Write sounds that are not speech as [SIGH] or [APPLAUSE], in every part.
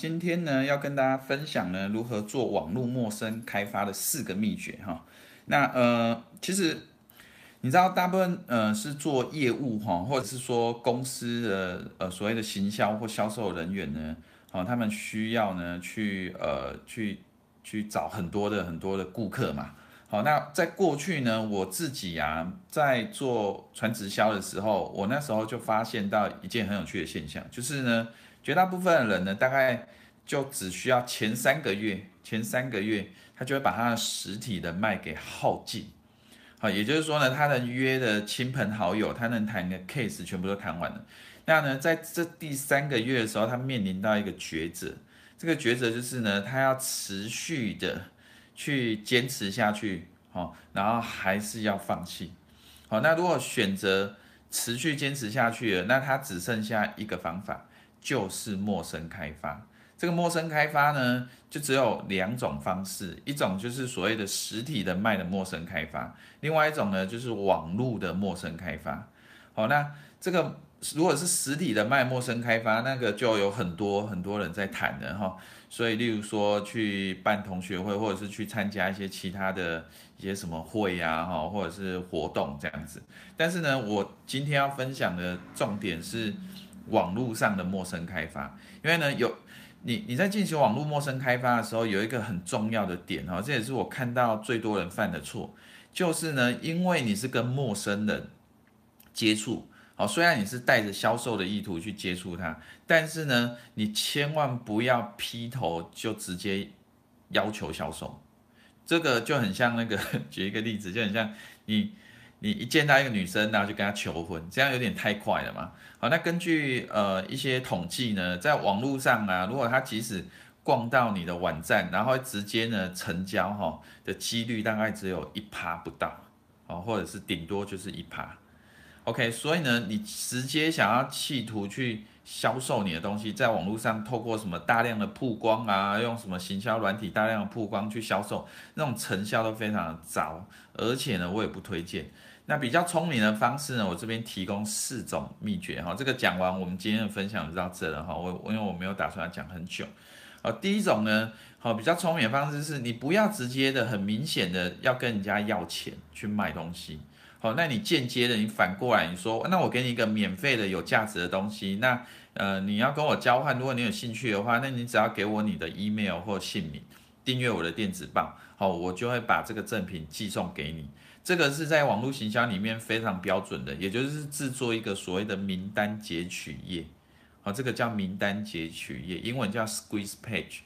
今天呢，要跟大家分享呢，如何做网络陌生开发的四个秘诀哈。那呃，其实你知道，大部分呃是做业务哈，或者是说公司的呃所谓的行销或销售人员呢，好，他们需要呢去呃去去找很多的很多的顾客嘛。好，那在过去呢，我自己啊，在做传直销的时候，我那时候就发现到一件很有趣的现象，就是呢，绝大部分的人呢，大概就只需要前三个月，前三个月，他就会把他的实体的卖给耗尽。好，也就是说呢，他能约的亲朋好友，他能谈的 case 全部都谈完了。那呢，在这第三个月的时候，他面临到一个抉择，这个抉择就是呢，他要持续的。去坚持下去，好，然后还是要放弃，好，那如果选择持续坚持下去了，那他只剩下一个方法，就是陌生开发。这个陌生开发呢，就只有两种方式，一种就是所谓的实体的卖的陌生开发，另外一种呢，就是网络的陌生开发。好，那这个如果是实体的卖陌生开发，那个就有很多很多人在谈的哈。所以，例如说去办同学会，或者是去参加一些其他的一些什么会呀，哈，或者是活动这样子。但是呢，我今天要分享的重点是网络上的陌生开发，因为呢，有你你在进行网络陌生开发的时候，有一个很重要的点哈，这也是我看到最多人犯的错，就是呢，因为你是跟陌生人接触。好，虽然你是带着销售的意图去接触他，但是呢，你千万不要劈头就直接要求销售。这个就很像那个，[LAUGHS] 举一个例子，就很像你你一见到一个女生，然后就跟她求婚，这样有点太快了嘛。好，那根据呃一些统计呢，在网络上啊，如果他即使逛到你的网站，然后直接呢成交哈的几率大概只有一趴不到，哦，或者是顶多就是一趴。OK，所以呢，你直接想要企图去销售你的东西，在网络上透过什么大量的曝光啊，用什么行销软体大量的曝光去销售，那种成效都非常的糟，而且呢，我也不推荐。那比较聪明的方式呢，我这边提供四种秘诀哈。这个讲完，我们今天的分享就到这了哈。我因为我没有打算要讲很久。好，第一种呢，好，比较聪明的方式是你不要直接的、很明显的要跟人家要钱去卖东西。好，那你间接的，你反过来你说，那我给你一个免费的有价值的东西，那呃你要跟我交换，如果你有兴趣的话，那你只要给我你的 email 或姓名，订阅我的电子报，好，我就会把这个赠品寄送给你。这个是在网络行销里面非常标准的，也就是制作一个所谓的名单截取页，好，这个叫名单截取页，英文叫 squeeze page。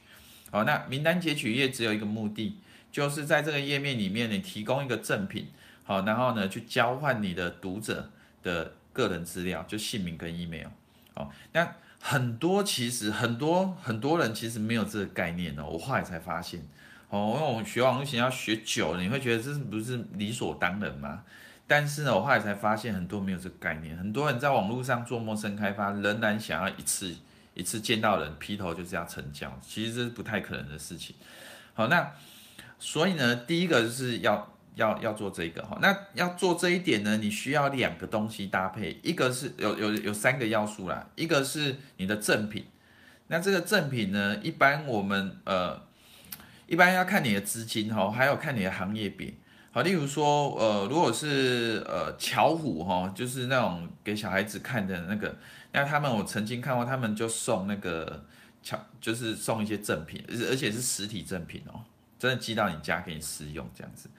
好，那名单截取页只有一个目的，就是在这个页面里面你提供一个赠品。好，然后呢，去交换你的读者的个人资料，就姓名跟 email。好，那很多其实很多很多人其实没有这个概念哦。我后来才发现，哦，因为我们学网络行要学久了，你会觉得这是不是理所当然吗？但是呢，我后来才发现很多没有这个概念。很多人在网络上做陌生开发，仍然想要一次一次见到人劈头就是要成交，其实这是不太可能的事情。好，那所以呢，第一个就是要。要要做这个哈，那要做这一点呢，你需要两个东西搭配，一个是有有有三个要素啦，一个是你的赠品，那这个赠品呢，一般我们呃，一般要看你的资金哈，还有看你的行业别，好，例如说呃，如果是呃巧虎哈，就是那种给小孩子看的那个，那他们我曾经看过，他们就送那个巧，就是送一些赠品，而且是实体赠品哦，真的寄到你家给你试用这样子。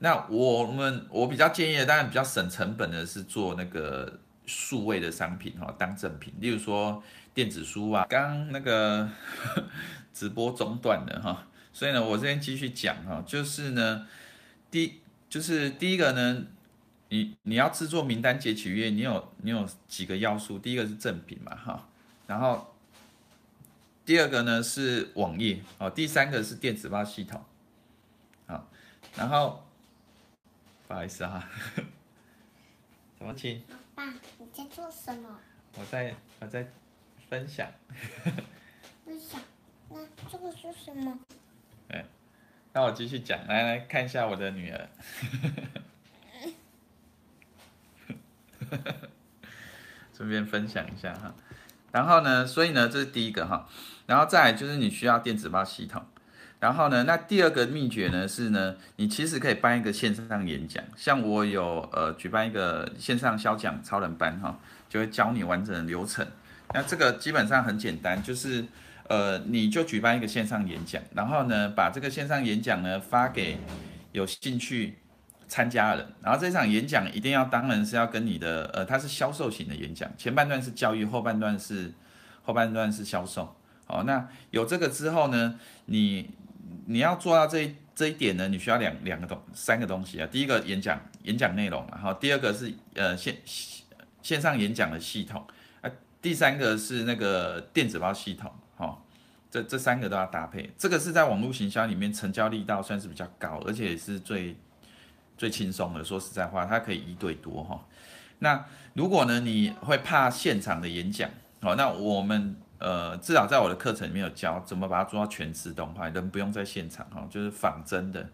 那我们我比较建议的，当然比较省成本的是做那个数位的商品哈，当赠品，例如说电子书啊。刚那个 [LAUGHS] 直播中断了哈，所以呢，我这边继续讲哈，就是呢，第就是第一个呢，你你要制作名单截取页，你有你有几个要素，第一个是正品嘛哈，然后第二个呢是网页哦，第三个是电子报系统，好，然后。不好意思哈，[LAUGHS] 怎么亲？爸，你在做什么？我在我在分享。[LAUGHS] 分享？那这个是什么？那我继续讲，来来看一下我的女儿。[LAUGHS] 顺便分享一下哈，然后呢，所以呢，这是第一个哈，然后再来就是你需要电子报系统。然后呢，那第二个秘诀呢是呢，你其实可以办一个线上演讲，像我有呃举办一个线上销讲超人班哈，就会教你完整的流程。那这个基本上很简单，就是呃你就举办一个线上演讲，然后呢把这个线上演讲呢发给有兴趣参加的人，然后这场演讲一定要当然是要跟你的呃它是销售型的演讲，前半段是教育，后半段是后半段是销售。好，那有这个之后呢，你。你要做到这这一点呢，你需要两两个东三个东西啊。第一个演讲演讲内容，然后第二个是呃线线上演讲的系统啊，第三个是那个电子报系统，这这三个都要搭配。这个是在网络行销里面成交力道算是比较高，而且是最最轻松的。说实在话，它可以一对多哈。那如果呢你会怕现场的演讲，好，那我们。呃，至少在我的课程里面有教怎么把它做到全自动化，人不用在现场哈，就是仿真的。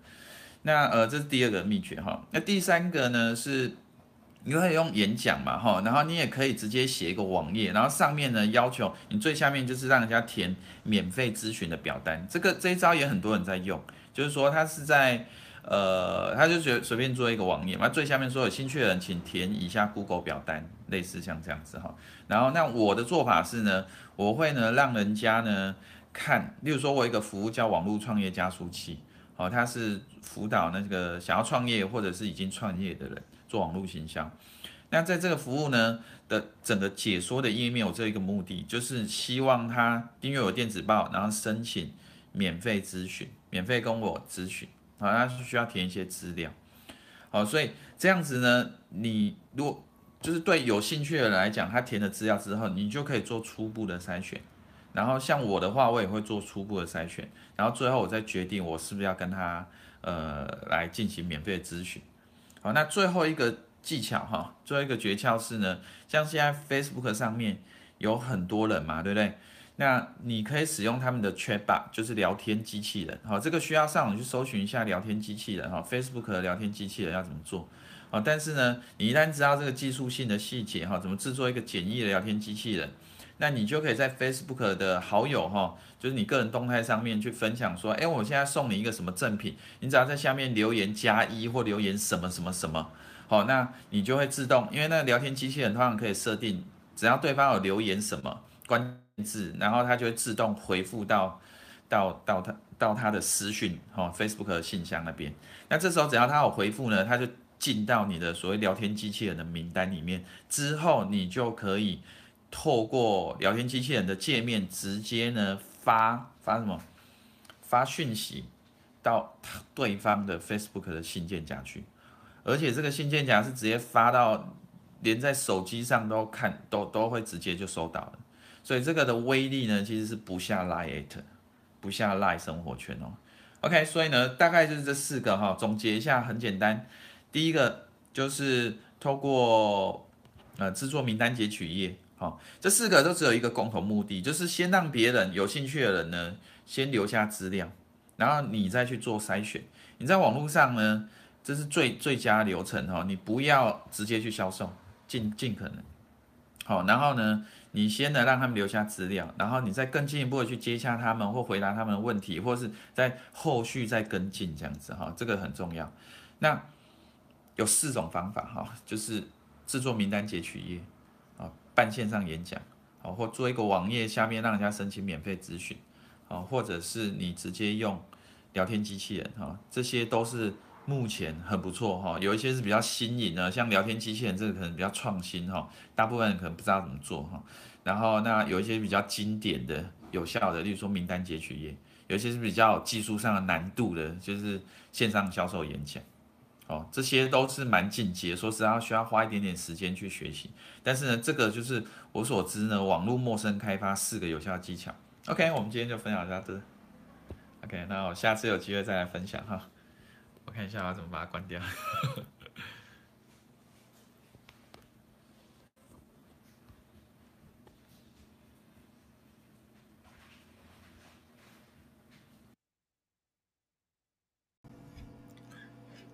那呃，这是第二个秘诀哈。那第三个呢是，你可以用演讲嘛哈，然后你也可以直接写一个网页，然后上面呢要求你最下面就是让人家填免费咨询的表单。这个这一招也很多人在用，就是说他是在。呃，他就随随便做一个网页嘛，最下面说有兴趣的人请填以下 Google 表单，类似像这样子哈。然后那我的做法是呢，我会呢让人家呢看，例如说我一个服务叫网络创业加速器，好，它是辅导那个想要创业或者是已经创业的人做网络行销。那在这个服务呢的整个解说的页面，有这一个目的，就是希望他订阅我电子报，然后申请免费咨询，免费跟我咨询。好，那是需要填一些资料，好，所以这样子呢，你如果就是对有兴趣的人来讲，他填了资料之后，你就可以做初步的筛选，然后像我的话，我也会做初步的筛选，然后最后我再决定我是不是要跟他呃来进行免费的咨询。好，那最后一个技巧哈，最后一个诀窍是呢，像现在 Facebook 上面有很多人嘛，对不对？那你可以使用他们的 Chatbot，就是聊天机器人。好，这个需要上网去搜寻一下聊天机器人哈，Facebook 的聊天机器人要怎么做。好，但是呢，你一旦知道这个技术性的细节哈，怎么制作一个简易的聊天机器人，那你就可以在 Facebook 的好友哈，就是你个人动态上面去分享说，哎，我现在送你一个什么赠品，你只要在下面留言加一或留言什么什么什么，好，那你就会自动，因为那个聊天机器人通常可以设定，只要对方有留言什么关键。字，然后它就会自动回复到到到他到他的私讯哈，Facebook 的信箱那边。那这时候只要他有回复呢，他就进到你的所谓聊天机器人的名单里面。之后你就可以透过聊天机器人的界面，直接呢发发什么发讯息到对方的 Facebook 的信件夹去，而且这个信件夹是直接发到连在手机上都看都都会直接就收到了。所以这个的威力呢，其实是不下 Line，不下 Line 生活圈哦。OK，所以呢，大概就是这四个哈，总结一下很简单。第一个就是透过呃制作名单截取页，好，这四个都只有一个共同目的，就是先让别人有兴趣的人呢，先留下资料，然后你再去做筛选。你在网络上呢，这是最最佳流程哈，你不要直接去销售，尽尽可能好，然后呢。你先呢让他们留下资料，然后你再更进一步的去接洽他们或回答他们的问题，或是在后续再跟进这样子哈，这个很重要。那有四种方法哈，就是制作名单截取页，办线上演讲啊，或做一个网页下面让人家申请免费咨询啊，或者是你直接用聊天机器人哈，这些都是。目前很不错哈，有一些是比较新颖的，像聊天机器人这个可能比较创新哈，大部分人可能不知道怎么做哈。然后那有一些比较经典的、有效的，例如说名单截取页，有一些是比较技术上的难度的，就是线上销售演讲，哦，这些都是蛮进阶，说实话需要花一点点时间去学习。但是呢，这个就是我所知呢，网络陌生开发四个有效技巧。OK，我们今天就分享到这。OK，那我下次有机会再来分享哈。我看一下我要怎么把它关掉。